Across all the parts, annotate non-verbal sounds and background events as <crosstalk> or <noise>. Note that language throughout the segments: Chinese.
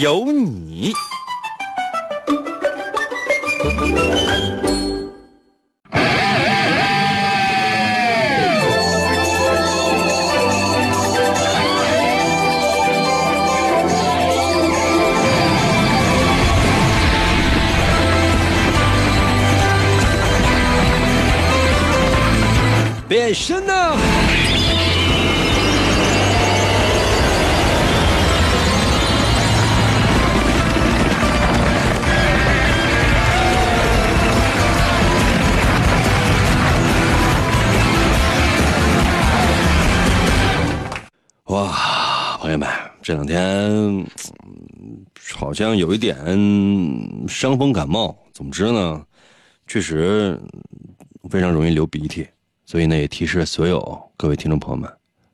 有你。这两天好像有一点伤风感冒。总之呢，确实非常容易流鼻涕，所以呢，也提示所有各位听众朋友们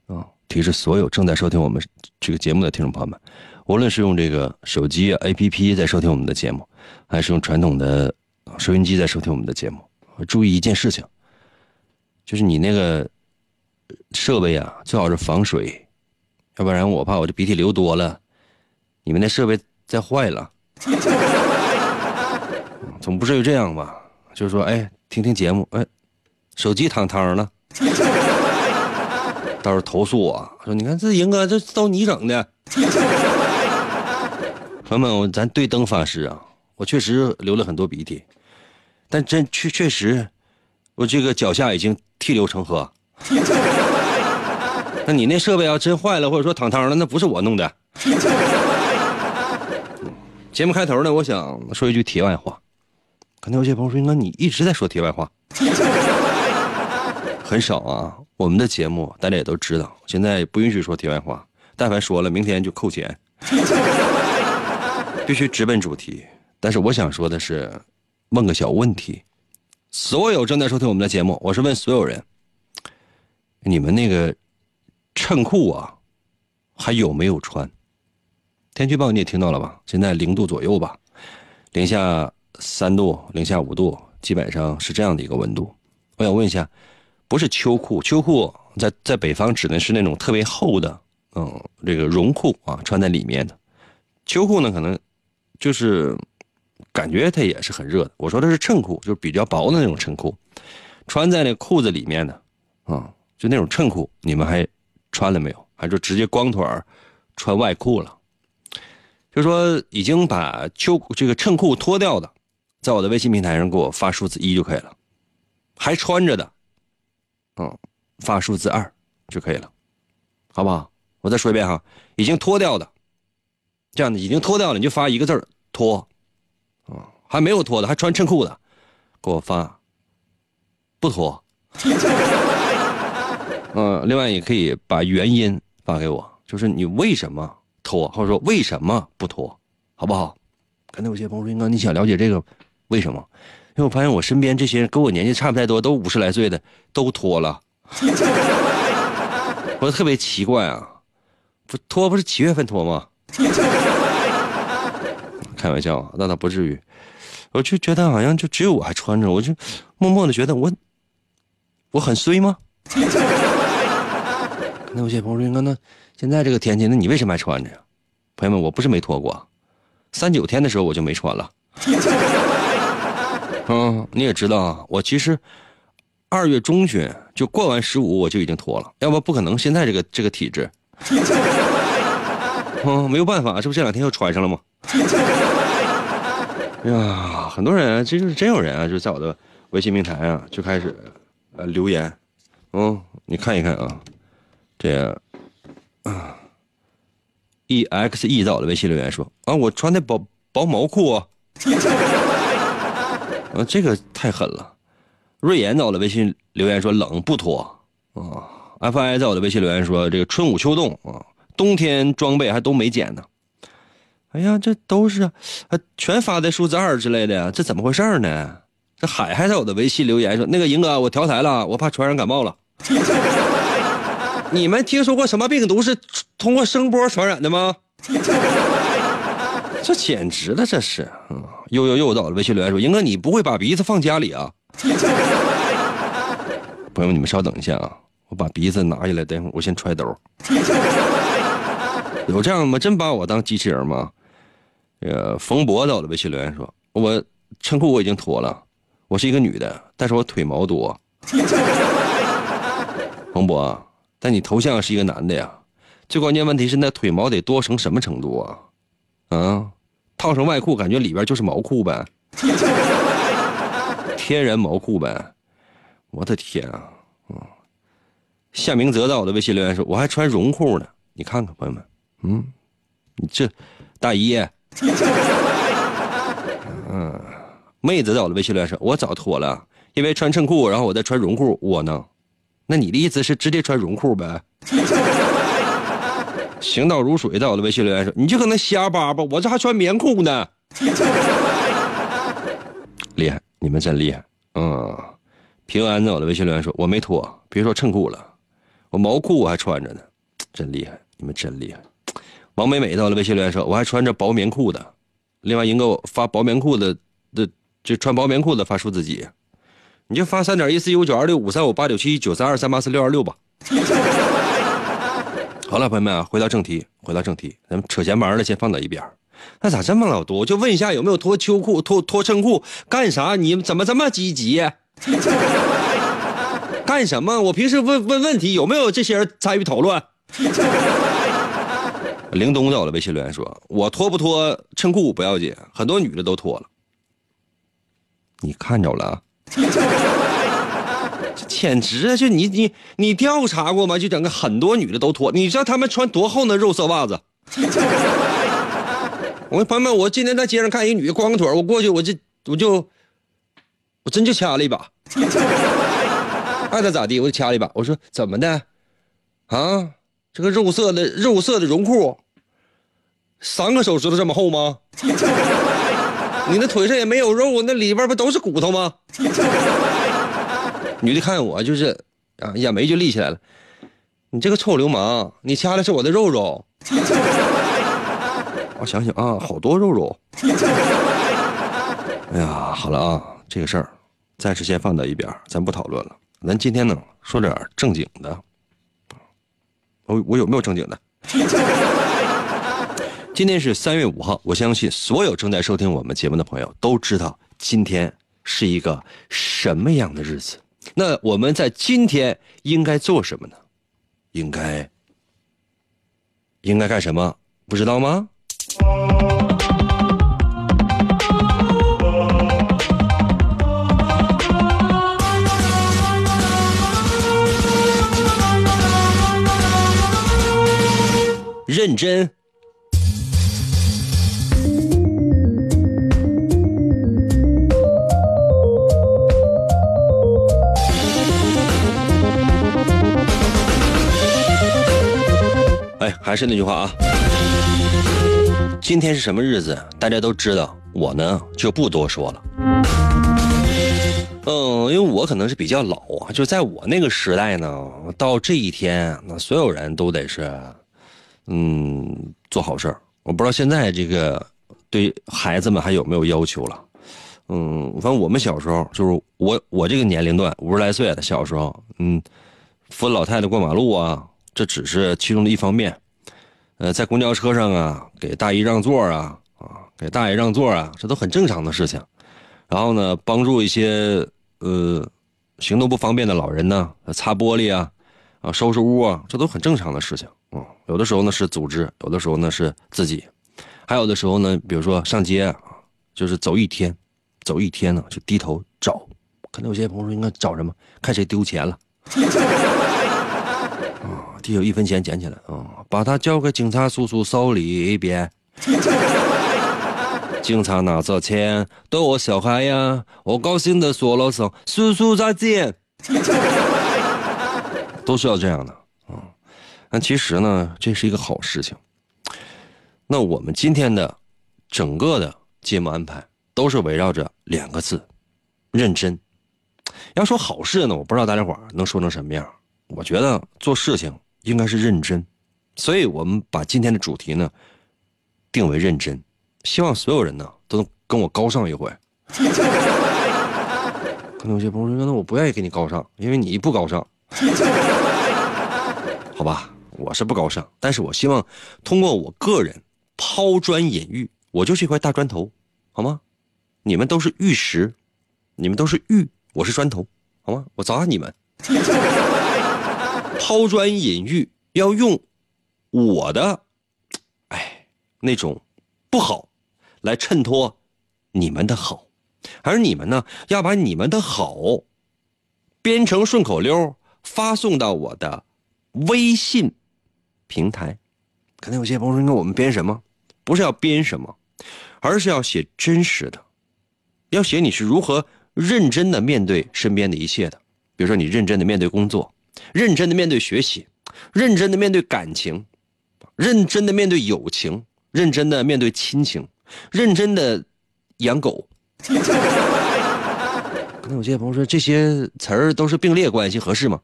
啊，提示所有正在收听我们这个节目的听众朋友们，无论是用这个手机 APP 在收听我们的节目，还是用传统的收音机在收听我们的节目，注意一件事情，就是你那个设备啊，最好是防水。要不然我怕我这鼻涕流多了，你们那设备再坏了。总不至于这样吧？就是说，哎，听听节目，哎，手机躺汤了，到时候投诉我说，你看这赢哥这都你整的。朋友们，我咱对灯发誓啊，我确实流了很多鼻涕，但真确确实，我这个脚下已经涕流成河。你那设备要真坏了，或者说躺汤了，那不是我弄的。<laughs> 节目开头呢，我想说一句题外话。可能有些朋友说：“那你一直在说题外话。<laughs> ”很少啊，我们的节目大家也都知道，现在不允许说题外话，但凡说了，明天就扣钱。<laughs> 必须直奔主题。但是我想说的是，问个小问题：所有正在收听我们的节目，我是问所有人，你们那个。衬裤啊，还有没有穿？天气预报你也听到了吧？现在零度左右吧，零下三度、零下五度，基本上是这样的一个温度。我想问一下，不是秋裤，秋裤在在北方指的是那种特别厚的，嗯，这个绒裤啊，穿在里面的。秋裤呢，可能就是感觉它也是很热的。我说的是衬裤，就是比较薄的那种衬裤，穿在那裤子里面的，啊，就那种衬裤，你们还？穿了没有？还就直接光腿儿穿外裤了？就说已经把秋这个衬裤脱掉的，在我的微信平台上给我发数字一就可以了。还穿着的，嗯，发数字二就可以了，好不好？我再说一遍哈，已经脱掉的，这样的已经脱掉了，你就发一个字脱。啊，还没有脱的，还穿衬裤的，给我发不脱。<laughs> 嗯，另外也可以把原因发给我，就是你为什么脱，或者说为什么不脱，好不好？可能有些朋友说，哥你想了解这个为什么？因为我发现我身边这些人跟我年纪差不太多，都五十来岁的，都脱了，<laughs> 我特别奇怪啊，不脱不是七月份脱吗？开玩笑，那倒不至于，我就觉得好像就只有我还穿着，我就默默的觉得我我很衰吗？那有些朋友说：“那现在这个天气，那你为什么还穿着呀？”朋友们，我不是没脱过，三九天的时候我就没穿了。<laughs> 嗯，你也知道啊，我其实二月中旬就过完十五我就已经脱了，要不不可能现在这个这个体质。<laughs> 嗯，没有办法，这不这两天又穿上了吗？哎呀，很多人，这就是真有人啊，就在我的微信平台啊，就开始呃留言。嗯，你看一看啊。这啊，e x e 在我的微信留言说啊，我穿的薄薄毛裤 <laughs> 啊，这个太狠了。瑞妍在我的微信留言说冷不脱啊，f i 在我的微信留言说这个春捂秋冻啊，冬天装备还都没减呢。哎呀，这都是啊，全发的数字二之类的，这怎么回事呢？这海还在我的微信留言说：“那个银哥，我调台了，我怕传染感冒了。<laughs> 你们听说过什么病毒是通过声波传染的吗？<laughs> 这简直了，这是。嗯，又又又到了微信留言说：“英哥，你不会把鼻子放家里啊？” <laughs> 朋友们，你们稍等一下啊，我把鼻子拿下来，等会儿我先揣兜。<laughs> 有这样吗？真把我当机器人吗？呃，冯博到了微信留言说：“我衬裤我已经脱了。”我是一个女的，但是我腿毛多。冯博，但你头像是一个男的呀。最关键问题是那腿毛得多成什么程度啊？啊，套上外裤，感觉里边就是毛裤呗。<laughs> 天然毛裤呗。我的天啊！嗯，夏明泽在我的微信留言说：“我还穿绒裤呢。”你看看，朋友们，嗯，你这大衣，嗯。妹子在我的微信留言说：“我早脱了，因为穿衬裤，然后我再穿绒裤窝囊。那你的意思是直接穿绒裤呗？” <laughs> 行到如水在我的微信留言说：“你就搁那瞎叭叭，我这还穿棉裤呢。<laughs> ”厉害，你们真厉害。嗯，平安在我的微信留言说：“我没脱，别说衬裤了，我毛裤我还穿着呢，真厉害，你们真厉害。”王美美在我的微信留言说：“我还穿着薄棉裤的。”另外，一个我发薄棉裤的的。就穿薄棉裤的发数字几，你就发三点一四一五九二六五三五八九七九三二三八四六二六吧。好了，朋友们啊，回到正题，回到正题，咱们扯闲玩的先放到一边。那咋这么老多？我就问一下，有没有脱秋裤、脱脱衬裤？干啥？你们怎么这么积极？<laughs> 干什么？我平时问问问题，有没有这些人参与讨论？<laughs> 灵东在我的微信留言说：“我脱不脱衬裤不要紧，很多女的都脱了。”你看着了，<laughs> 这简直啊！就你你你调查过吗？就整个很多女的都脱，你知道她们穿多厚的肉色袜子？<laughs> 我朋友们，我今天在街上看一女的光个腿，我过去我就我就我真就掐了一把，爱她咋地我就掐了一把。我说怎么的？啊，这个肉色的肉色的绒裤，三个手指头这么厚吗？你那腿上也没有肉，那里边不都是骨头吗？<laughs> 女的看我就是，啊，眼眉就立起来了。你这个臭流氓，你掐的是我的肉肉。我想想啊，好多肉肉。哎呀，好了啊，这个事儿暂时先放到一边，咱不讨论了。咱今天呢，说点正经的。我我有没有正经的？今天是三月五号，我相信所有正在收听我们节目的朋友都知道今天是一个什么样的日子。那我们在今天应该做什么呢？应该应该干什么？不知道吗？认真。还是那句话啊，今天是什么日子？大家都知道，我呢就不多说了。嗯，因为我可能是比较老啊，就在我那个时代呢，到这一天，那所有人都得是，嗯，做好事儿。我不知道现在这个对孩子们还有没有要求了。嗯，反正我们小时候，就是我我这个年龄段五十来岁的小时候，嗯，扶老太太过马路啊，这只是其中的一方面。呃，在公交车上啊，给大姨让座啊，啊，给大爷让座啊，这都很正常的事情。然后呢，帮助一些呃行动不方便的老人呢，擦玻璃啊，啊，收拾屋啊，这都很正常的事情。啊，有的时候呢是组织，有的时候呢是自己，还有的时候呢，比如说上街啊，就是走一天，走一天呢就低头找，可能有些朋友说应该找什么？看谁丢钱了。<laughs> 地有一分钱捡起来啊，把它交给警察叔叔手里边。<laughs> 警察拿着钱逗我小孩呀，我高兴的说了声“叔叔再见”。<laughs> 都是要这样的啊。那其实呢，这是一个好事情。那我们今天的整个的节目安排都是围绕着两个字：认真。要说好事呢，我不知道大家伙儿能说成什么样。我觉得做事情应该是认真，所以我们把今天的主题呢定为认真，希望所有人呢都能跟我高尚一回。可能有些朋友说：“那我不愿意跟你高尚，因为你不高尚。”好吧，我是不高尚，但是我希望通过我个人抛砖引玉，我就是一块大砖头，好吗？你们都是玉石，你们都是玉，我是砖头，好吗？我砸你们。抛砖引玉要用我的，哎，那种不好来衬托你们的好，而你们呢，要把你们的好编成顺口溜发送到我的。微信平台，可能有些朋友说：“那我们编什么？不是要编什么，而是要写真实的，要写你是如何认真的面对身边的一切的。比如说，你认真的面对工作，认真的面对学习，认真的面对感情，认真的面对友情，认真的面对亲情，认真的养狗。可能有些朋友说，这些词儿都是并列关系，合适吗？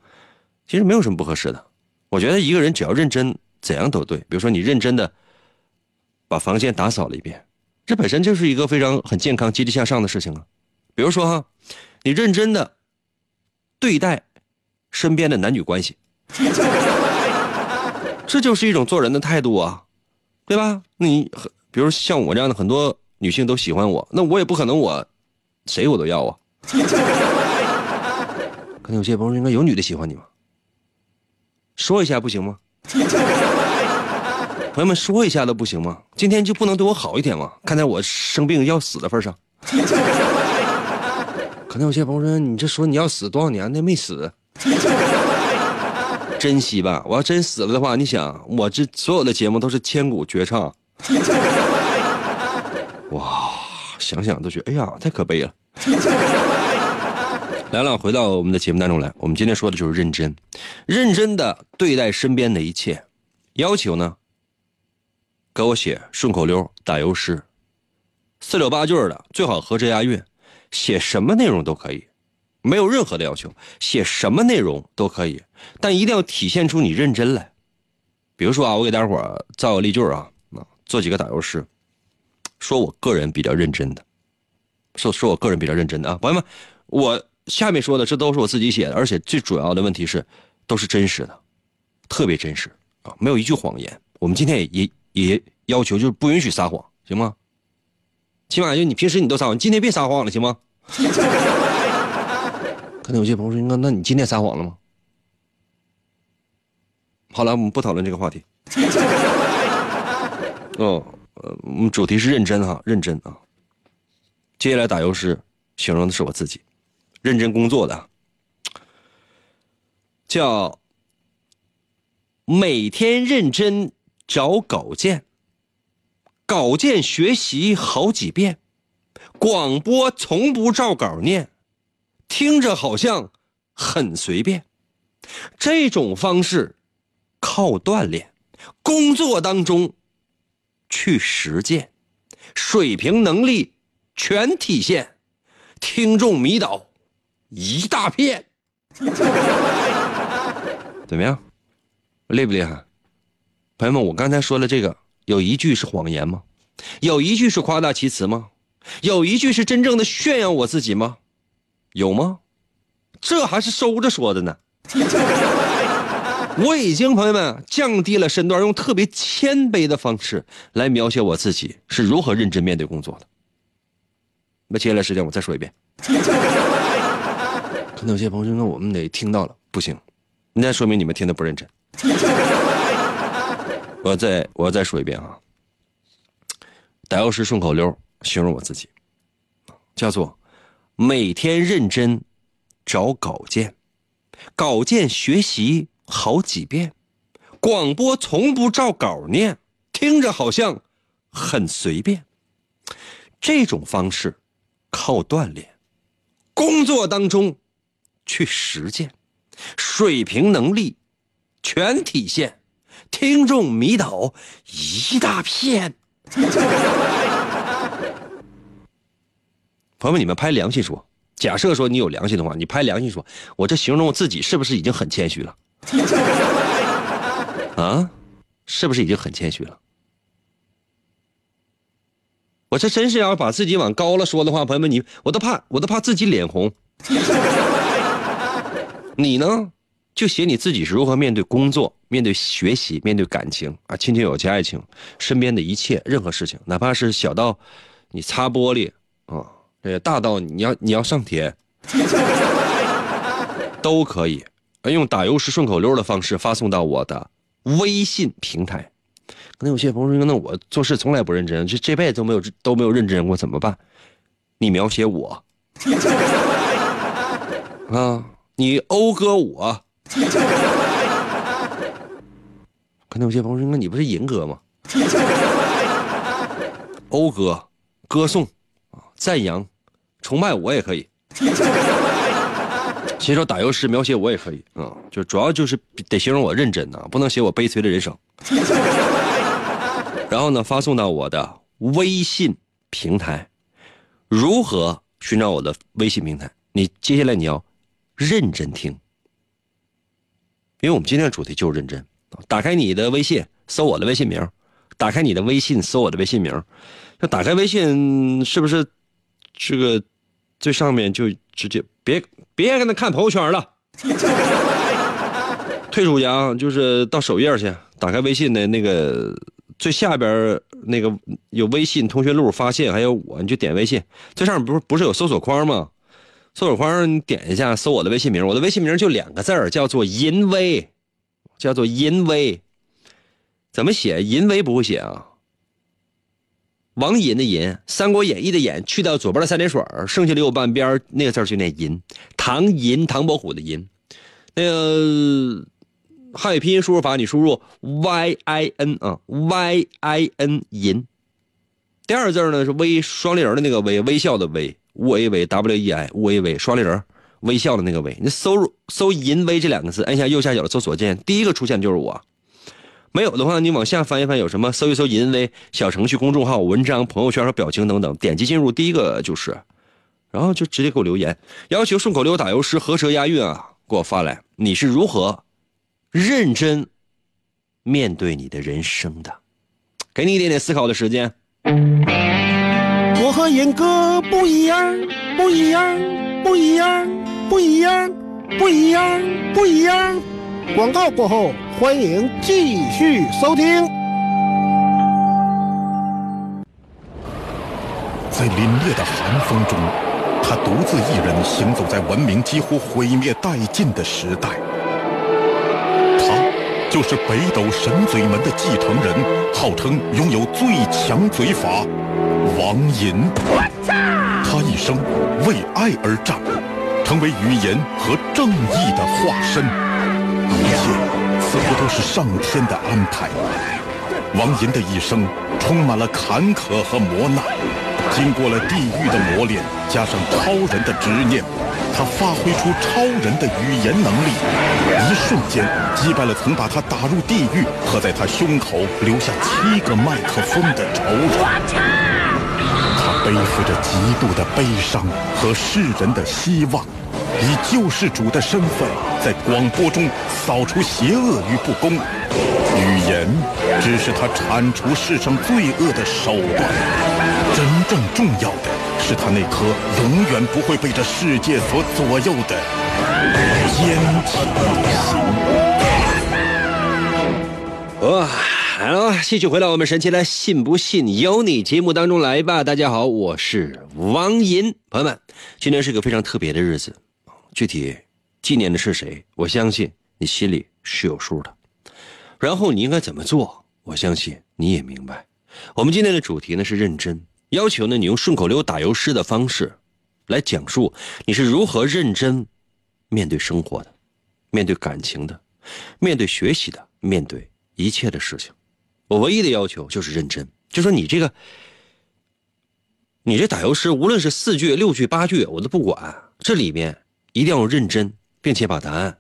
其实没有什么不合适的。我觉得一个人只要认真，怎样都对。比如说，你认真的把房间打扫了一遍，这本身就是一个非常很健康、积极向上的事情啊。比如说哈，你认真的对待身边的男女关系，这就是一种做人的态度啊，对吧？你比如像我这样的很多女性都喜欢我，那我也不可能我谁我都要啊。可能有些朋友应该有女的喜欢你吗？说一下不行吗？<laughs> 朋友们，说一下都不行吗？今天就不能对我好一点吗？看在我生病要死的份上。<laughs> 可能有些朋友说，你这说你要死多少年，那没死，<laughs> 珍惜吧。我要真死了的话，你想，我这所有的节目都是千古绝唱。哇，想想都觉得，哎呀，太可悲了。来了，回到我们的节目当中来。我们今天说的就是认真，认真的对待身边的一切。要求呢，给我写顺口溜、打油诗，四六八句的，最好合辙押韵，写什么内容都可以，没有任何的要求，写什么内容都可以，但一定要体现出你认真来。比如说啊，我给大家伙造个例句啊，做几个打油诗，说我个人比较认真的，说说我个人比较认真的啊，朋友们，我。下面说的这都是我自己写的，而且最主要的问题是，都是真实的，特别真实啊，没有一句谎言。我们今天也也也要求就是不允许撒谎，行吗？起码就你平时你都撒谎，今天别撒谎了，行吗？<laughs> 可能有些朋友说，那那你今天撒谎了吗？好了，我们不讨论这个话题。<laughs> 哦，呃，我们主题是认真哈，认真啊。接下来打油诗，形容的是我自己。认真工作的，叫每天认真找稿件，稿件学习好几遍，广播从不照稿念，听着好像很随便。这种方式靠锻炼，工作当中去实践，水平能力全体现，听众迷倒。一大片，<laughs> 怎么样？厉不厉害？朋友们，我刚才说了这个，有一句是谎言吗？有一句是夸大其词吗？有一句是真正的炫耀我自己吗？有吗？这还是收着说的呢。我已经，朋友们降低了身段，用特别谦卑的方式来描写我自己是如何认真面对工作的。那接下来时间我再说一遍。<laughs> 可能有些朋友说：“我们得听到了，不行，那说明你们听的不认真。我再我再说一遍啊，打油诗顺口溜形容我自己，叫做每天认真找稿件，稿件学习好几遍，广播从不照稿念，听着好像很随便。这种方式靠锻炼，工作当中。”去实践，水平能力全体现，听众迷倒一大片。朋友们，你们拍良心说，假设说你有良心的话，你拍良心说，我这形容我自己是不是已经很谦虚了？<laughs> 啊，是不是已经很谦虚了？我这真是要把自己往高了说的话，朋友们，你我都怕，我都怕自己脸红。<laughs> 你呢，就写你自己是如何面对工作、面对学习、面对感情啊，亲情、友情、爱情，身边的一切任何事情，哪怕是小到你擦玻璃啊，这大到你要你要上天，都可以用打油诗顺口溜的方式发送到我的微信平台。可能有些朋友说：“那我做事从来不认真，这这辈子都没有都没有认真过，怎么办？”你描写我啊，你讴歌我。可能有些朋友说：“那你不是银哥吗？” <laughs> 讴歌、歌颂、赞扬、崇拜我也可以。<laughs> 其实说打油诗描写我也可以啊，就主要就是得形容我认真啊，不能写我悲催的人生。<laughs> 然后呢，发送到我的微信平台。如何寻找我的微信平台？你接下来你要认真听，因为我们今天的主题就是认真。打开你的微信，搜我的微信名；打开你的微信，搜我的微信名。要打开微信，是不是这个最上面就直接别别跟他看朋友圈了？退出去啊，就是到首页去，打开微信的那个。最下边那个有微信通讯录发现，还有我，你就点微信。最上面不是不是有搜索框吗？搜索框你点一下，搜我的微信名。我的微信名就两个字儿，叫做淫威，叫做淫威。怎么写？淫威不会写啊。王淫的淫，《三国演义》的演，去掉左边的三点水剩下的右半边那个字就念淫。唐寅，唐伯虎的寅。那个。汉语拼音输入法，你输入 y i n 啊，y i n 银。第二个字呢是微双立人的那个微，微笑的微，w a v w e i w a v 双立人微笑的那个微。你搜搜淫威这两个字，按下右下角的搜索键，第一个出现就是我。没有的话，你往下翻一翻，有什么？搜一搜淫威小程序、公众号、文章、朋友圈和表情等等，点击进入第一个就是，然后就直接给我留言，要求顺口溜、打油诗、合舌押韵啊，给我发来。你是如何？认真面对你的人生的，给你一点点思考的时间。我和严哥不一样，不一样，不一样，不一样，不一样，不一样。广告过后，欢迎继续收听。在凛冽的寒风中，他独自一人行走在文明几乎毁灭殆尽的时代。他就是北斗神嘴门的继承人，号称拥有最强嘴法，王银。他一生为爱而战，成为语言和正义的化身。一切似乎都是上天的安排。王银的一生充满了坎坷和磨难，经过了地狱的磨练，加上超人的执念。他发挥出超人的语言能力，一瞬间击败了曾把他打入地狱和在他胸口留下七个麦克风的仇人。他背负着极度的悲伤和世人的希望，以救世主的身份在广播中扫除邪恶与不公。语言只是他铲除世上罪恶的手段，真正重要的。是他那颗永远不会被这世界所左右的坚强心。哇，好了，继续回到我们神奇的“信不信由你”节目当中来吧。大家好，我是王银，朋友们，今天是个非常特别的日子，具体纪念的是谁，我相信你心里是有数的。然后你应该怎么做，我相信你也明白。我们今天的主题呢是认真。要求呢，你用顺口溜打油诗的方式，来讲述你是如何认真面对生活的，面对感情的，面对学习的，面对一切的事情。我唯一的要求就是认真，就说你这个，你这打油诗，无论是四句、六句、八句，我都不管，这里面一定要认真，并且把答案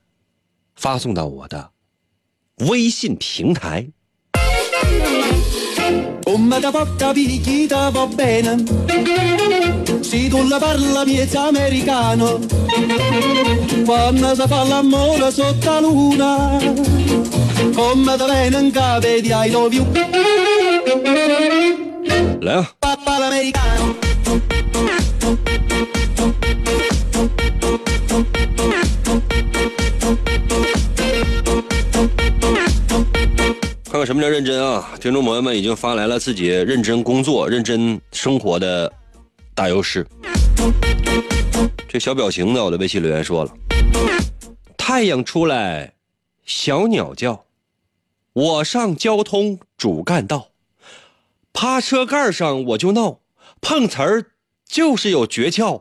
发送到我的微信平台。Come da 看看什么叫认真啊！听众朋友们已经发来了自己认真工作、认真生活的打油诗。这小表情呢，我的微信留言说了：太阳出来，小鸟叫，我上交通主干道，趴车盖上我就闹，碰瓷儿就是有诀窍。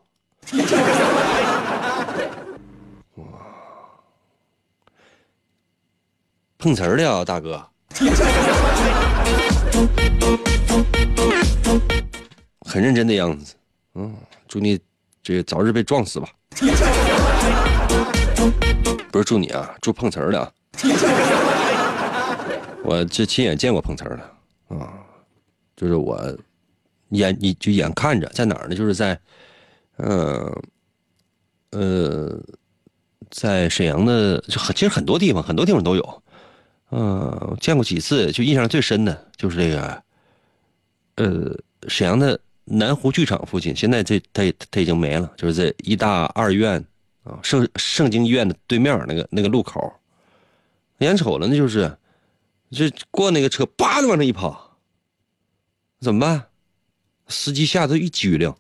碰瓷儿的啊，大哥。<laughs> 很认真的样子，嗯，祝你这个早日被撞死吧。<laughs> 不是祝你啊，祝碰瓷儿的啊。<laughs> 我这亲眼见过碰瓷儿的啊，就是我眼你就眼看着在哪儿呢？就是在，呃，呃，在沈阳的就很其实很多地方很多地方都有。嗯，见过几次，就印象最深的就是这个，呃，沈阳的南湖剧场附近，现在这它它已经没了，就是在医大二院啊，圣圣经医院的对面那个那个路口，眼瞅了那就是，这过那个车，叭的往那一跑，怎么办？司机吓得一激灵，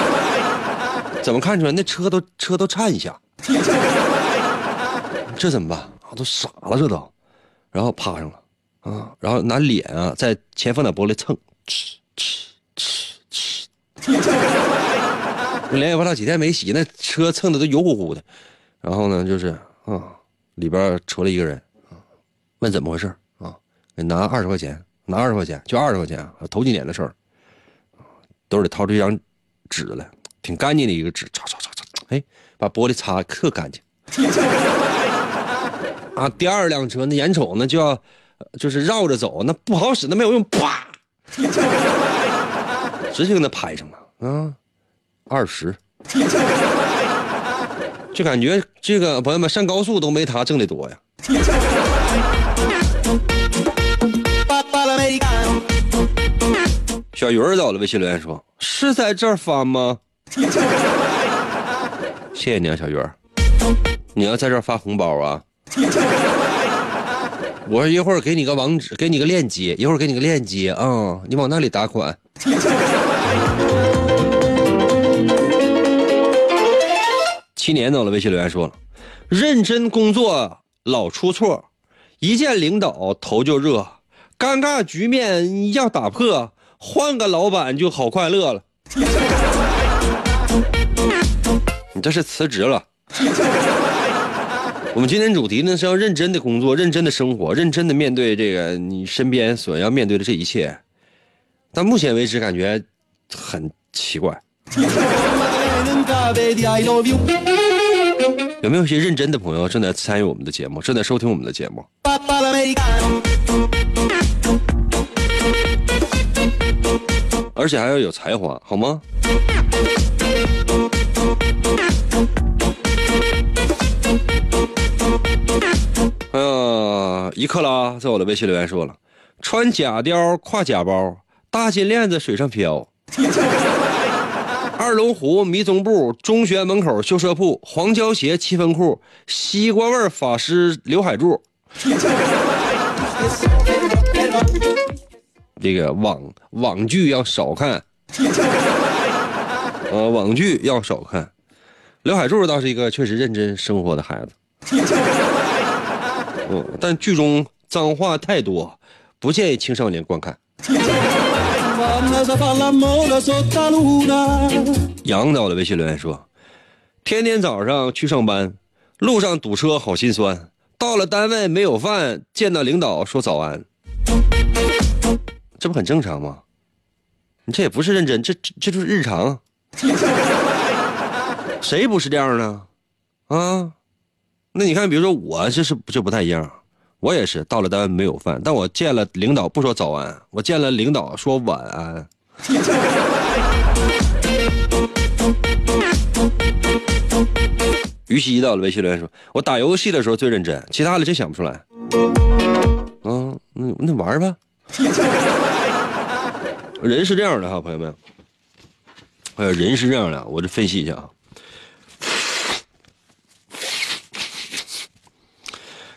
<laughs> 怎么看出来？那车都车都颤一下，这怎么办？啊，都傻了，这都。然后趴上了，啊，然后拿脸啊在前方的玻璃蹭，哧哧哧哧，脸也 <laughs> 不知道几天没洗，那车蹭的都油乎乎的。然后呢，就是啊，里边出来一个人，啊，问怎么回事啊？给拿二十块钱，拿二十块钱，就二十块钱啊，头几年的事儿，兜里掏出一张纸来，挺干净的一个纸，擦擦擦擦，哎，把玻璃擦特干净。啊，第二辆车那眼瞅那就要，就是绕着走，那不好使，那没有用，啪，<laughs> 直接给他拍上了啊，二十，就感觉这个朋友们上高速都没他挣的多呀。小鱼儿在我的微信留言说：“是在这儿发吗？” <laughs> 谢谢你啊，小鱼儿，你要在这儿发红包啊。<laughs> 我一会儿给你个网址，给你个链接，一会儿给你个链接啊、你往那里打款。<laughs> 七年走了微信留言说了，认真工作老出错，一见领导头就热，尴尬局面要打破，换个老板就好快乐了。<laughs> 你这是辞职了。我们今天主题呢是要认真的工作，认真的生活，认真的面对这个你身边所要面对的这一切。但目前为止感觉很奇怪，有没有一些认真的朋友正在参与我们的节目，正在收听我们的节目？而且还要有才华，好吗？一克拉在我的微信留言说了，穿假貂挎假包，大金链子水上漂。<laughs> 二龙湖迷踪步，中学门口修车铺，黄胶鞋七分裤，西瓜味法师刘海柱。<laughs> 这个网网剧要少看，<laughs> 呃，网剧要少看。刘海柱倒是一个确实认真生活的孩子，但剧中脏话太多，不建议青少年观看。<laughs> 杨导的微信留言说：“天天早上去上班，路上堵车好心酸，到了单位没有饭，见到领导说早安，这不很正常吗？你这也不是认真，这这这就是日常。<laughs> 谁不是这样呢？啊？那你看，比如说我这是就不太一样，我也是到了单位没有饭，但我见了领导不说早安，我见了领导说晚安。<laughs> 于西到了微信留言说：“我打游戏的时候最认真，其他的真想不出来。”啊，那那玩吧。<laughs> 人是这样的哈，朋友们。呃，人是这样的，我这分析一下啊。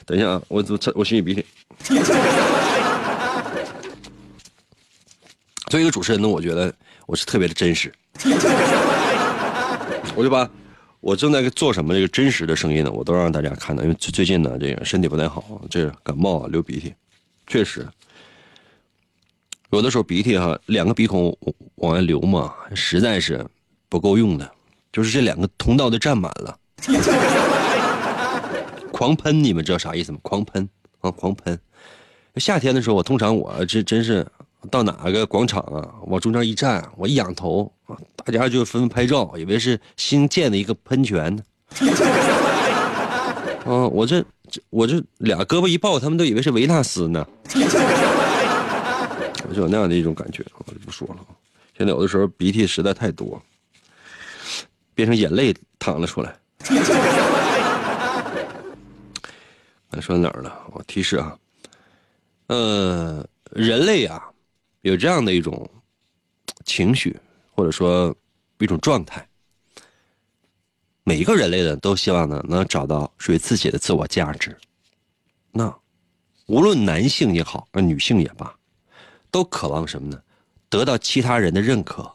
等一下啊，我我我擤擤鼻涕。<laughs> 作为一个主持人呢，我觉得我是特别的真实。<laughs> 我就把我正在做什么这个真实的声音呢，我都让大家看到。因为最最近呢，这个身体不太好，这感冒啊，流鼻涕，确实有的时候鼻涕哈，两个鼻孔往外流嘛，实在是不够用的，就是这两个通道都占满了。狂喷，你们知道啥意思吗？狂喷啊，狂喷！夏天的时候，我通常我这真是到哪个广场啊，往中间一站，我一仰头啊，大家就纷纷拍照，以为是新建的一个喷泉呢。<laughs> 啊，我这我这俩胳膊一抱，他们都以为是维纳斯呢。<laughs> 我就有那样的一种感觉，我就不说了。现在有的时候鼻涕实在太多，变成眼泪淌了出来。说哪儿了？我提示啊，呃，人类啊，有这样的一种情绪，或者说一种状态。每一个人类呢，都希望呢能找到属于自己的自我价值。那无论男性也好，那女性也罢，都渴望什么呢？得到其他人的认可。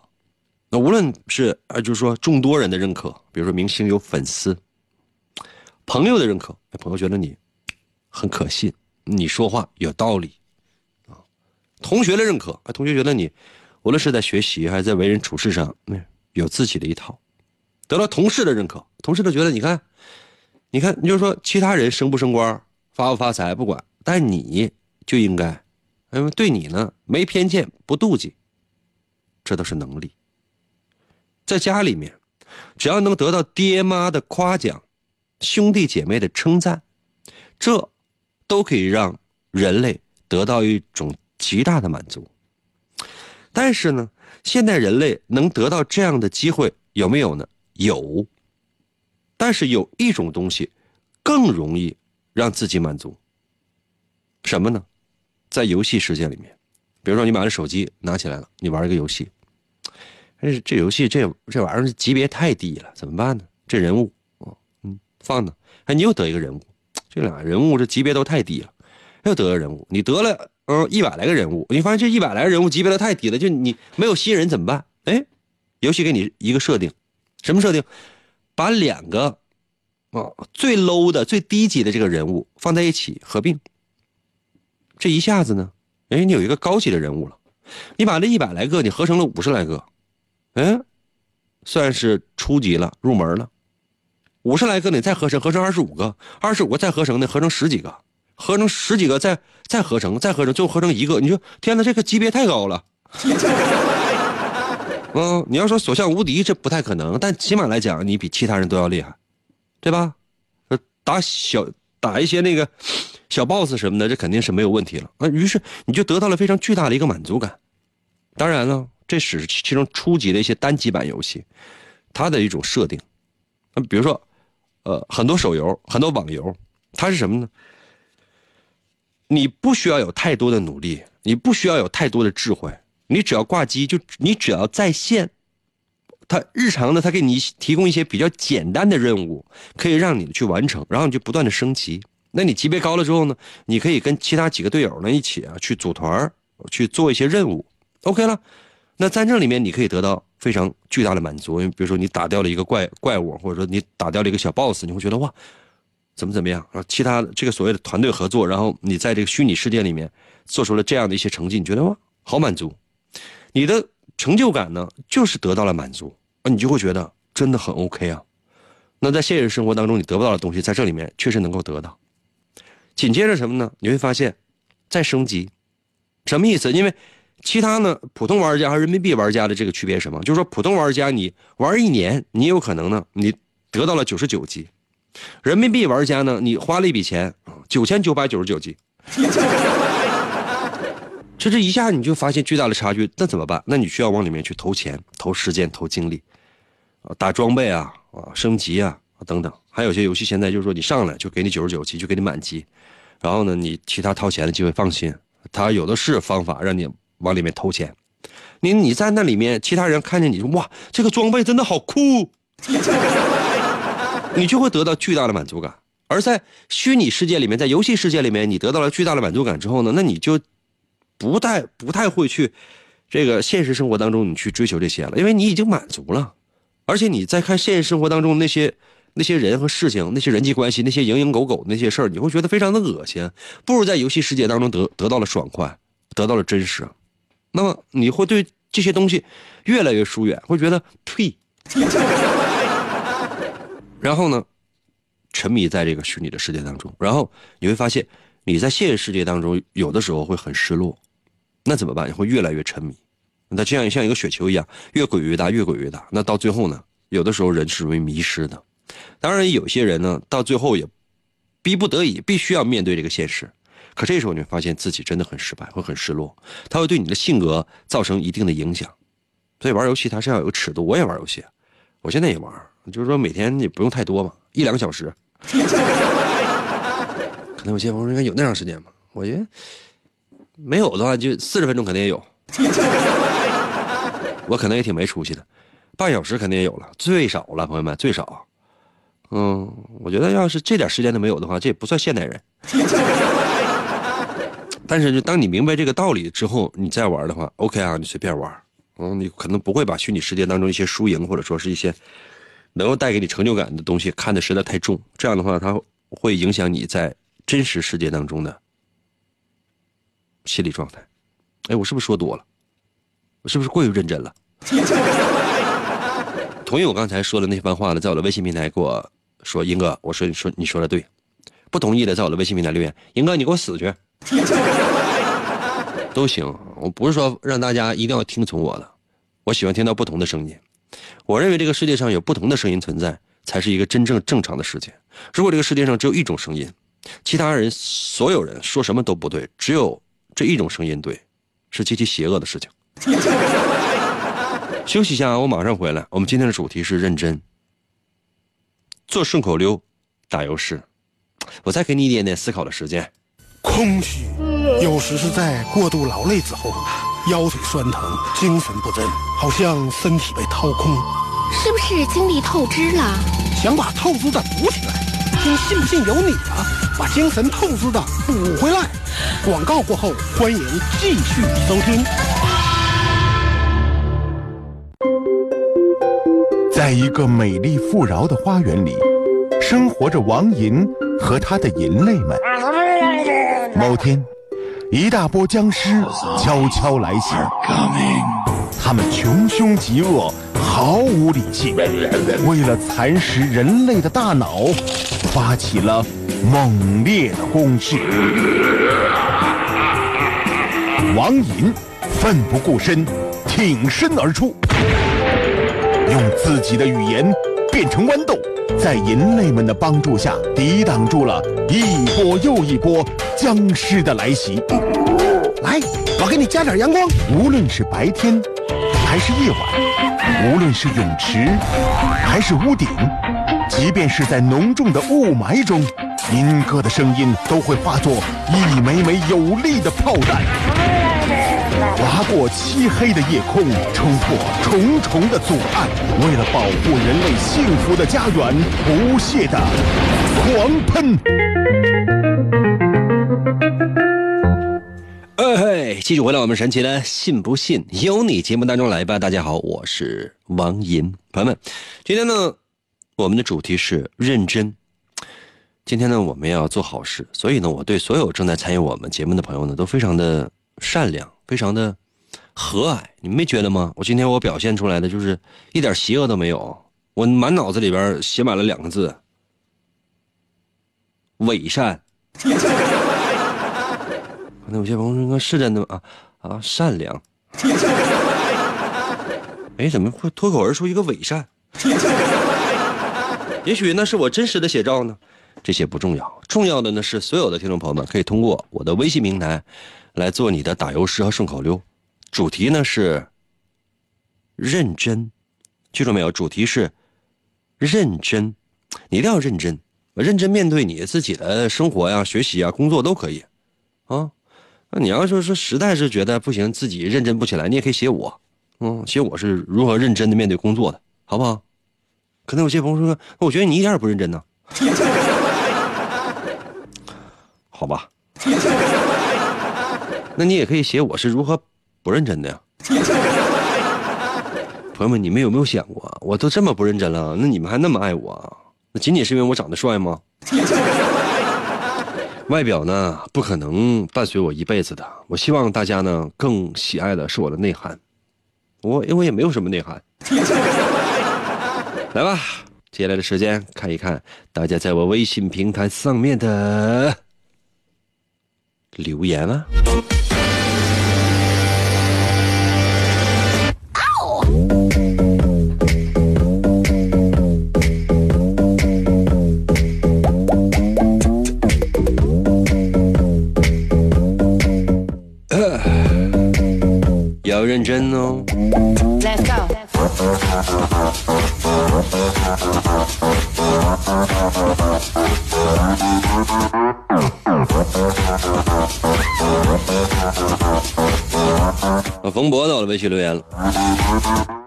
那无论是啊，就是说众多人的认可，比如说明星有粉丝，朋友的认可，朋友觉得你。很可信，你说话有道理，啊，同学的认可，同学觉得你无论是在学习还是在为人处事上，有自己的一套，得到同事的认可，同事都觉得你看，你看，你就说其他人升不升官、发不发财不管，但你就应该，因为对你呢没偏见、不妒忌，这都是能力。在家里面，只要能得到爹妈的夸奖，兄弟姐妹的称赞，这。都可以让人类得到一种极大的满足，但是呢，现代人类能得到这样的机会有没有呢？有，但是有一种东西更容易让自己满足，什么呢？在游戏世界里面，比如说你把这手机拿起来了，你玩一个游戏，但是这游戏这这玩意儿级别太低了，怎么办呢？这人物，嗯，放呢，哎，你又得一个人物。这俩人物这级别都太低了，又得个人物，你得了嗯一百来个人物，你发现这一百来个人物级别都太低了，就你没有新人怎么办？哎，游戏给你一个设定，什么设定？把两个啊最 low 的最低级的这个人物放在一起合并，这一下子呢，哎，你有一个高级的人物了。你把这一百来个你合成了五十来个，嗯，算是初级了，入门了。五十来个你再合成，合成二十五个，二十五个再合成呢，合成十几个，合成十几个再再合成，再合成，最后合成一个。你说天哪，这个级别太高了。<laughs> 嗯，你要说所向无敌，这不太可能，但起码来讲，你比其他人都要厉害，对吧？打小打一些那个小 boss 什么的，这肯定是没有问题了。啊，于是你就得到了非常巨大的一个满足感。当然了，这是其中初级的一些单机版游戏，它的一种设定。那比如说。呃，很多手游，很多网游，它是什么呢？你不需要有太多的努力，你不需要有太多的智慧，你只要挂机，就你只要在线，它日常的，它给你提供一些比较简单的任务，可以让你去完成，然后你就不断的升级。那你级别高了之后呢，你可以跟其他几个队友呢一起啊去组团去做一些任务，OK 了。那在这里面你可以得到。非常巨大的满足，因为比如说你打掉了一个怪怪物，或者说你打掉了一个小 boss，你会觉得哇，怎么怎么样？然后其他这个所谓的团队合作，然后你在这个虚拟世界里面做出了这样的一些成绩，你觉得哇，好满足。你的成就感呢，就是得到了满足，啊，你就会觉得真的很 OK 啊。那在现实生活当中你得不到的东西，在这里面确实能够得到。紧接着什么呢？你会发现，再升级，什么意思？因为。其他呢？普通玩家和人民币玩家的这个区别是什么？就是说，普通玩家你玩一年，你有可能呢，你得到了九十九级，人民币玩家呢，你花了一笔钱，九千九百九十九级这这一下你就发现巨大的差距，那怎么办？那你需要往里面去投钱、投时间、投精力，啊，打装备啊，啊，升级啊，等等。还有些游戏现在就是说你上来就给你九十九级，就给你满级，然后呢，你其他掏钱的机会放心，他有的是方法让你往里面投钱。你你在那里面，其他人看见你说哇，这个装备真的好酷，<laughs> 你就会得到巨大的满足感。而在虚拟世界里面，在游戏世界里面，你得到了巨大的满足感之后呢，那你就不太不太会去这个现实生活当中你去追求这些了，因为你已经满足了。而且你在看现实生活当中那些那些人和事情、那些人际关系、那些蝇营狗苟那些事儿，你会觉得非常的恶心。不如在游戏世界当中得得到了爽快，得到了真实。那么你会对这些东西越来越疏远，会觉得呸。<laughs> 然后呢，沉迷在这个虚拟的世界当中，然后你会发现你在现实世界当中有的时候会很失落，那怎么办？你会越来越沉迷，那这样像一个雪球一样，越滚越大，越滚越大。那到最后呢，有的时候人是容易迷失的。当然，有些人呢，到最后也逼不得已，必须要面对这个现实。可这时候你会发现自己真的很失败，会很失落，它会对你的性格造成一定的影响。所以玩游戏它是要有尺度。我也玩游戏，我现在也玩，就是说每天也不用太多嘛，一两个小时。<laughs> 可能有些朋友应该有那长时间吧？我觉得没有的话，就四十分钟肯定也有。我可能也挺没出息的，半小时肯定也有了，最少了，朋友们最少。嗯，我觉得要是这点时间都没有的话，这也不算现代人。但是，就当你明白这个道理之后，你再玩的话，OK 啊，你随便玩。嗯，你可能不会把虚拟世界当中一些输赢，或者说是一些能够带给你成就感的东西看得实在太重。这样的话，它会影响你在真实世界当中的心理状态。哎，我是不是说多了？我是不是过于认真了？<laughs> 同意我刚才说的那番话的，在我的微信平台给我说，英哥，我说你说你说的对。不同意的，在我的微信平台留言，英哥你给我死去。<laughs> 都行，我不是说让大家一定要听从我的，我喜欢听到不同的声音。我认为这个世界上有不同的声音存在，才是一个真正正常的世界。如果这个世界上只有一种声音，其他人所有人说什么都不对，只有这一种声音对，是极其邪恶的事情。<laughs> 休息一下，我马上回来。我们今天的主题是认真，做顺口溜，打油诗。我再给你一点点思考的时间。空虚，有时是在过度劳累之后，腰腿酸疼，精神不振，好像身体被掏空，是不是精力透支了？想把透支的补起来，听信不信由你啊！把精神透支的补回来。广告过后，欢迎继续收听。在一个美丽富饶的花园里，生活着王银和他的银类们。某天，一大波僵尸悄悄来袭，他们穷凶极恶，毫无理性，为了蚕食人类的大脑，发起了猛烈的攻势。王银奋不顾身，挺身而出，用自己的语言变成豌豆。在银类们的帮助下，抵挡住了一波又一波僵尸的来袭。来，我给你加点阳光。无论是白天，还是夜晚，无论是泳池，还是屋顶，即便是在浓重的雾霾中，银哥的声音都会化作一枚枚有力的炮弹。划过漆黑的夜空，冲破重重的阻碍，为了保护人类幸福的家园，不懈的狂喷。哎，继续回来，我们神奇的信不信由你节目当中来吧。大家好，我是王银，朋友们，今天呢，我们的主题是认真。今天呢，我们要做好事，所以呢，我对所有正在参与我们节目的朋友呢，都非常的善良。非常的和蔼，你没觉得吗？我今天我表现出来的就是一点邪恶都没有，我满脑子里边写满了两个字：伪善。<laughs> 可能有些朋友说是真的吗？啊啊，善良。哎，怎么会脱口而出一个伪善？<laughs> 也许那是我真实的写照呢。这些不重要，重要的呢是所有的听众朋友们可以通过我的微信平台来做你的打油诗和顺口溜。主题呢是认真，记住没有？主题是认真，你一定要认真，认真面对你自己的生活呀、学习啊、工作都可以啊。那你要说说实在是觉得不行，自己认真不起来，你也可以写我，嗯，写我是如何认真的面对工作的，好不好？可能有些朋友说，我觉得你一点也不认真呢。<laughs> 好吧，那你也可以写我是如何不认真的呀。<laughs> 朋友们，你们有没有想过，我都这么不认真了，那你们还那么爱我，那仅仅是因为我长得帅吗？<laughs> 外表呢，不可能伴随我一辈子的。我希望大家呢更喜爱的是我的内涵，我因为我也没有什么内涵。<laughs> 来吧，接下来的时间看一看大家在我微信平台上面的留言啊。要认真哦。Let's go. 冯博到了微信留言了，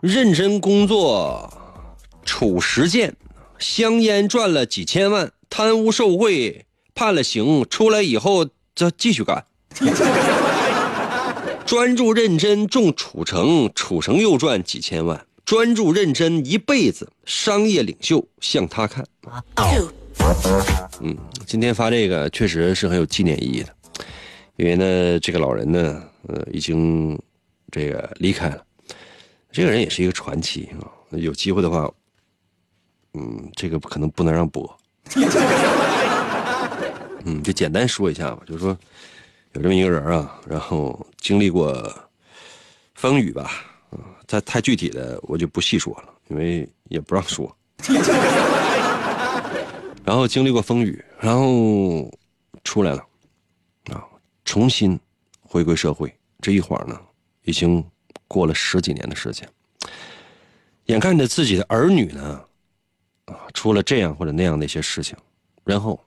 认真工作，褚实践，香烟赚了几千万，贪污受贿判了刑，出来以后再继续干。<laughs> 专注认真中楚城，楚城又赚几千万。专注认真一辈子，商业领袖向他看。嗯，今天发这个确实是很有纪念意义的，因为呢，这个老人呢，呃，已经这个离开了。这个人也是一个传奇啊，有机会的话，嗯，这个可能不能让播。<laughs> 嗯，就简单说一下吧，就是说有这么一个人啊，然后经历过风雨吧，嗯，太太具体的我就不细说了，因为也不让说。<laughs> 然后经历过风雨，然后出来了，啊，重新回归社会。这一晃呢，已经过了十几年的时间。眼看着自己的儿女呢，啊，出了这样或者那样的一些事情，然后，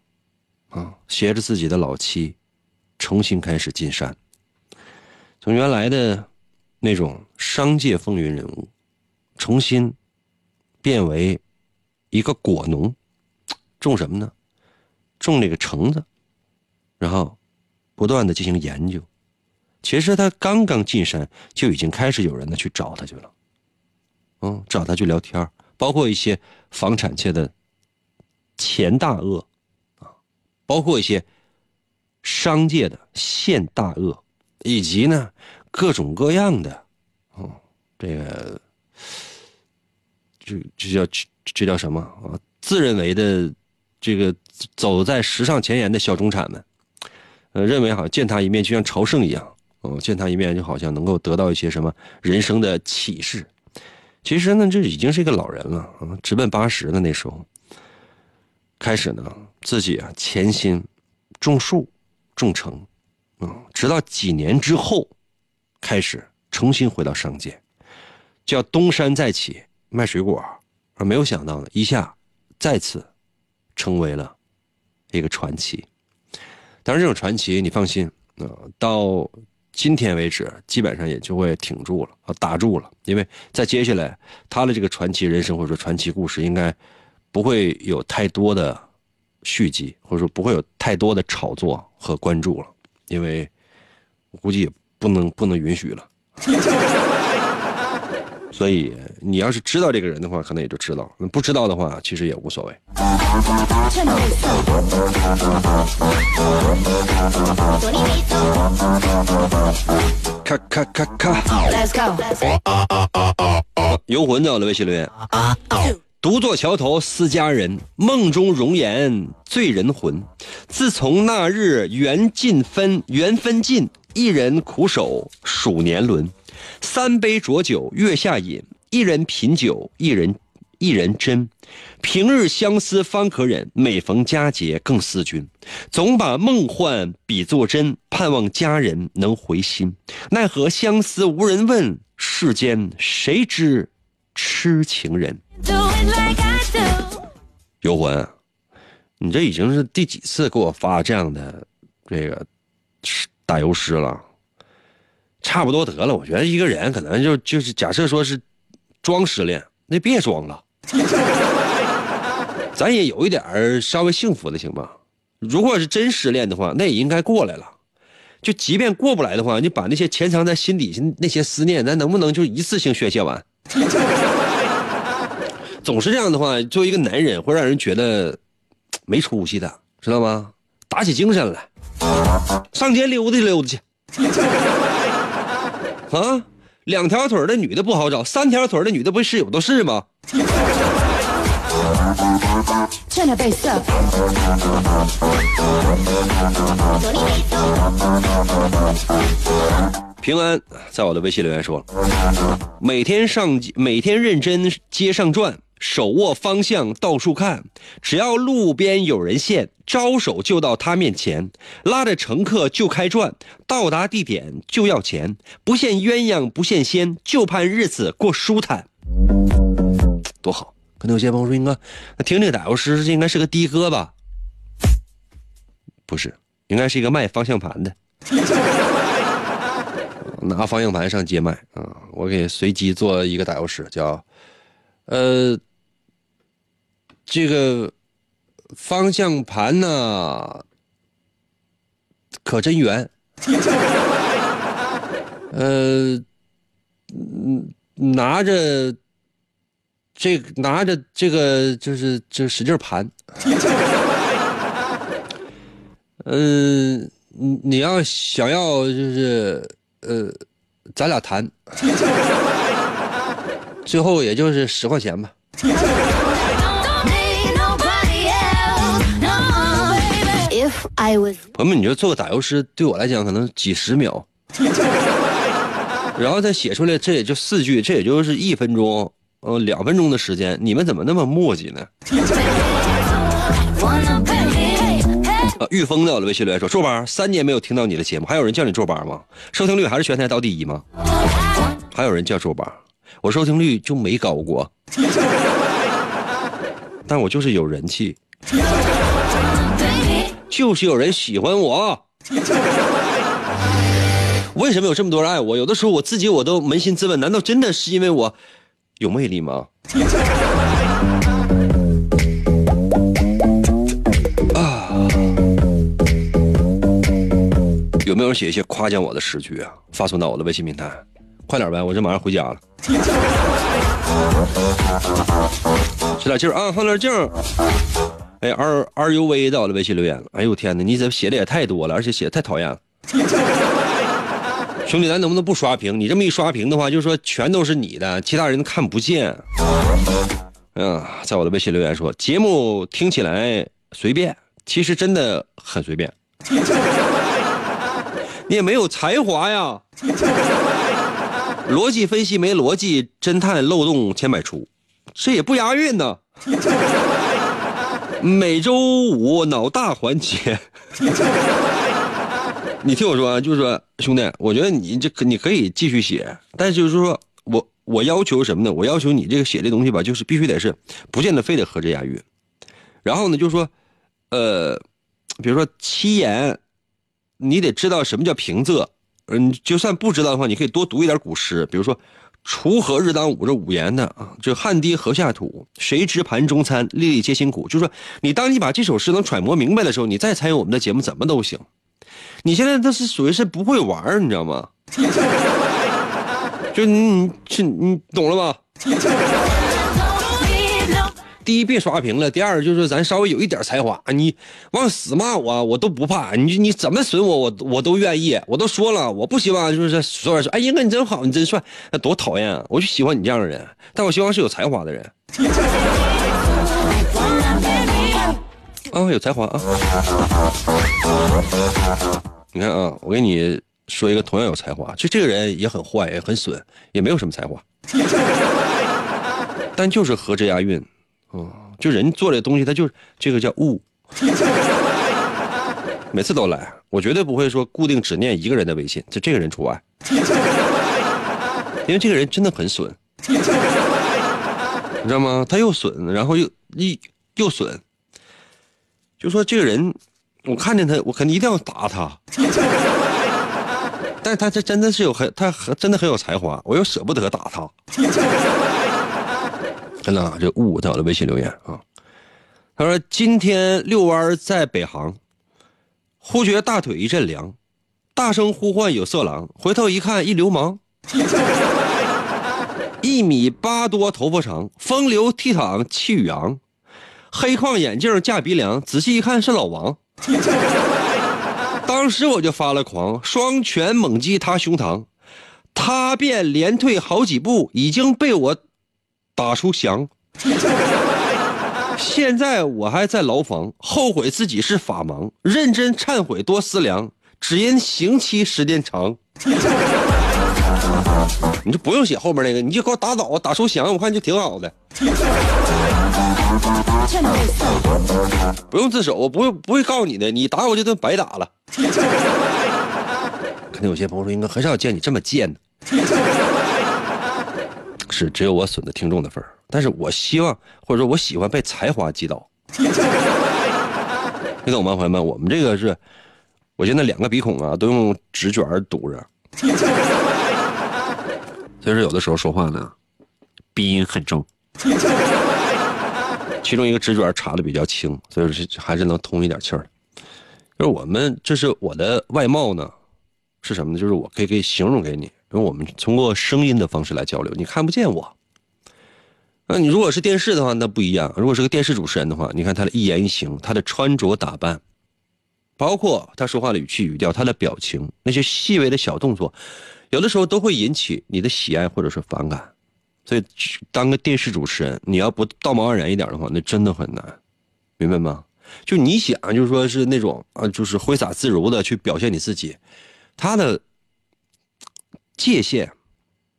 啊，携着自己的老妻，重新开始进山，从原来的那种商界风云人物，重新变为一个果农。种什么呢？种这个橙子，然后不断的进行研究。其实他刚刚进山，就已经开始有人呢去找他去了，嗯，找他去聊天包括一些房产界的前大鳄啊，包括一些商界的现大鳄，以及呢各种各样的，哦，这个这这叫这这叫什么啊？自认为的。这个走在时尚前沿的小中产们，呃，认为好像见他一面就像朝圣一样，见他一面就好像能够得到一些什么人生的启示。其实呢，这已经是一个老人了，啊，直奔八十了。那时候开始呢，自己啊潜心种树、种橙，嗯，直到几年之后，开始重新回到商界，叫东山再起卖水果，而没有想到呢，一下再次。成为了一个传奇，当然，这种传奇你放心，啊、到今天为止，基本上也就会挺住了，打住了，因为在接下来他的这个传奇人生或者说传奇故事，应该不会有太多的续集，或者说不会有太多的炒作和关注了，因为我估计也不能不能允许了。所以你要是知道这个人的话，可能也就知道；不知道的话，其实也无所谓。咔咔咔咔，Let's go. 游魂在我的微信留言。独坐桥头思佳人，梦中容颜醉人魂。自从那日缘尽分，缘分尽，一人苦守数年轮。三杯浊酒月下饮，一人品酒，一人一人斟。平日相思方可忍，每逢佳节更思君。总把梦幻比作真，盼望佳人能回心。奈何相思无人问，世间谁知痴情人？游魂，你这已经是第几次给我发这样的这个打油诗了？差不多得了，我觉得一个人可能就就是假设说是装失恋，那别装了，<laughs> 咱也有一点儿稍微幸福的行吗？如果是真失恋的话，那也应该过来了。就即便过不来的话，你把那些潜藏在心底下那些思念，咱能不能就一次性宣泄完？<laughs> 总是这样的话，作为一个男人，会让人觉得没出息的，知道吗？打起精神来，上街溜达溜达去。啊，两条腿的女的不好找，三条腿的女的不是有都是吗.平安在我的微信留言说了，每天上每天认真街上转，手握方向到处看，只要路边有人现，招手就到他面前，拉着乘客就开转，到达地点就要钱，不羡鸳鸯不羡仙，就盼日子过舒坦，多好！可能有些朋友说，应该那听这个打油诗，这应该是个的哥吧？不是，应该是一个卖方向盘的。<laughs> 拿方向盘上街卖啊！我给随机做一个打油诗，叫呃，这个方向盘呢、可真圆，<laughs> 呃，嗯拿着这个拿着这个就是就使劲盘，嗯、<laughs> 你要想要就是呃，咱俩谈，最后也就是十块钱吧。朋友们，你说做个打油诗对我来讲可能几十秒，<laughs> 然后再写出来，这也就四句，这也就是一分钟，呃，两分钟的时间，你们怎么那么磨叽呢. <laughs> 啊，玉峰在我的微信留言说：“卓班，三年没有听到你的节目，还有人叫你卓班吗？收听率还是全台倒第一吗？还有人叫卓班，我收听率就没高过，<laughs> 但我就是有人气，就是有人喜欢我。为什么有这么多人爱我？有的时候我自己我都扪心自问，难道真的是因为我有魅力吗？啊有没有人写一些夸奖我的诗句啊？发送到我的微信平台，快点呗，我这马上回家了。<laughs> 使点劲儿啊，放点劲儿。哎，R R U V 在我的微信留言了。哎呦天哪，你这写的也太多了，而且写的太讨厌了。<laughs> 兄弟，咱能不能不刷屏？你这么一刷屏的话，就是说全都是你的，其他人看不见。嗯，在我的微信留言说，节目听起来随便，其实真的很随便。<laughs> 你也没有才华呀，逻辑分析没逻辑，侦探漏洞千百出，这也不押韵呢。<laughs> 每周五脑大环节，<laughs> 你听我说啊，就是说，兄弟，我觉得你这可你可以继续写，但是就是说我我要求什么呢？我要求你这个写这东西吧，就是必须得是，不见得非得合着押韵。然后呢，就是说，呃，比如说七言，你得知道什么叫平仄。嗯，就算不知道的话，你可以多读一点古诗，比如说“锄禾日当午”这五言的啊，这“汗滴禾下土，谁知盘中餐，粒粒皆辛苦”。就是说，你当你把这首诗能揣摩明白的时候，你再参与我们的节目，怎么都行。<laughs> 你现在都是属于是不会玩你知道吗？<laughs> 就你你你懂了吧？第一别刷屏了，第二就是咱稍微有一点才华，你往死骂我我都不怕，你你怎么损我我我都愿意，我都说了，我不希望就是所有人说，哎，英哥你真好，你真帅，那多讨厌啊！我就喜欢你这样的人，但我希望是有才华的人。啊，有才华啊！你看啊，我给你说一个同样有才华，就这个人也很坏，也很损，也没有什么才华。但就是合着押韵，嗯，就人做这东西，他就是这个叫悟。每次都来，我绝对不会说固定只念一个人的微信，就这个人除外，因为这个人真的很损，你知道吗？他又损，然后又一又损，就说这个人，我看见他，我肯定一定要打他。但是他这真的是有很，他很真的很有才华，我又舍不得打他。真的，这雾在我的微信留言啊，他说今天遛弯在北航，忽觉大腿一阵凉，大声呼唤有色狼，回头一看一流氓，<laughs> 一米八多头发长，风流倜傥气宇昂，黑框眼镜架鼻梁，仔细一看是老王。当时我就发了狂，双拳猛击他胸膛，他便连退好几步，已经被我打出翔。<laughs> 现在我还在牢房，后悔自己是法盲，认真忏悔多思量，只因刑期时间长。<laughs> 你就不用写后面那个，你就给我打倒，打出翔，我看就挺好的。<laughs> 不用自首，我不会不会告你的，你打我这顿白打了。肯定有些朋友说，应该很少见你这么贱的。是只有我损的听众的份儿，但是我希望或者说我喜欢被才华击倒。你懂吗，朋友们？我们这个是，我现在两个鼻孔啊都用纸卷堵着，<laughs> 所以说有的时候说话呢，鼻音很重。<laughs> 其中一个纸卷插的比较轻，所以说还是能通一点气儿。就是我们，这是我的外貌呢，是什么呢？就是我可以可以形容给你，因为我们通过声音的方式来交流，你看不见我。那你如果是电视的话，那不一样。如果是个电视主持人的话，你看他的一言一行，他的穿着打扮，包括他说话的语气语调，他的表情，那些细微的小动作，有的时候都会引起你的喜爱或者是反感。所以，当个电视主持人，你要不道貌岸然一点的话，那真的很难，明白吗？就你想，就是说是那种啊，就是挥洒自如的去表现你自己，他的界限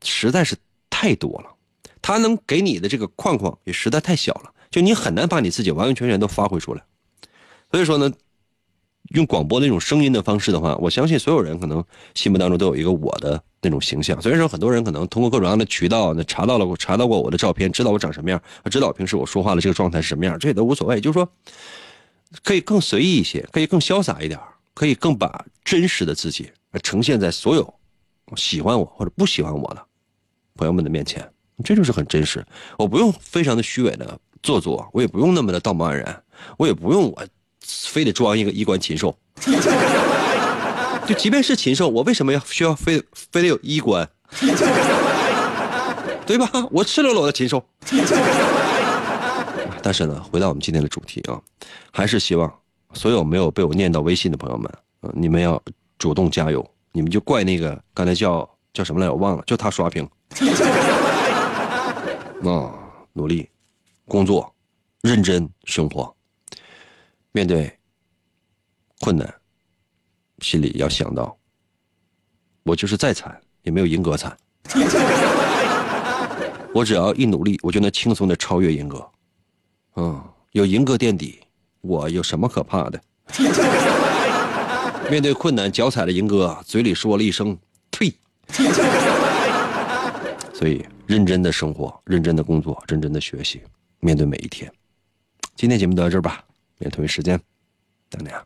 实在是太多了，他能给你的这个框框也实在太小了，就你很难把你自己完完全全都发挥出来。所以说呢，用广播那种声音的方式的话，我相信所有人可能心目当中都有一个我的那种形象。虽然说很多人可能通过各种各样的渠道呢查到了查到过我的照片，知道我长什么样，知道平时我说话的这个状态是什么样，这也都无所谓。就是说，可以更随意一些，可以更潇洒一点，可以更把真实的自己呈现在所有喜欢我或者不喜欢我的朋友们的面前，这就是很真实。我不用非常的虚伪的做作，我也不用那么的道貌岸然，我也不用我非得装一个衣冠禽兽。就即便是禽兽，我为什么要需要非非得有衣冠？对吧？我赤裸裸的禽兽。但是呢，回到我们今天的主题啊，还是希望所有没有被我念到微信的朋友们，呃你们要主动加油。你们就怪那个刚才叫叫什么来，我忘了，就他刷屏。<laughs> 啊，努力工作，认真生活，面对困难，心里要想到，我就是再惨也没有银哥惨。<laughs> 我只要一努力，我就能轻松的超越银哥。嗯，有银哥垫底，我有什么可怕的？<laughs> 面对困难，脚踩了银哥，嘴里说了一声“退 <laughs> ”。所以，认真的生活，认真的工作，认真的学习，面对每一天。今天节目就到这儿吧，明天同一时间，等你啊。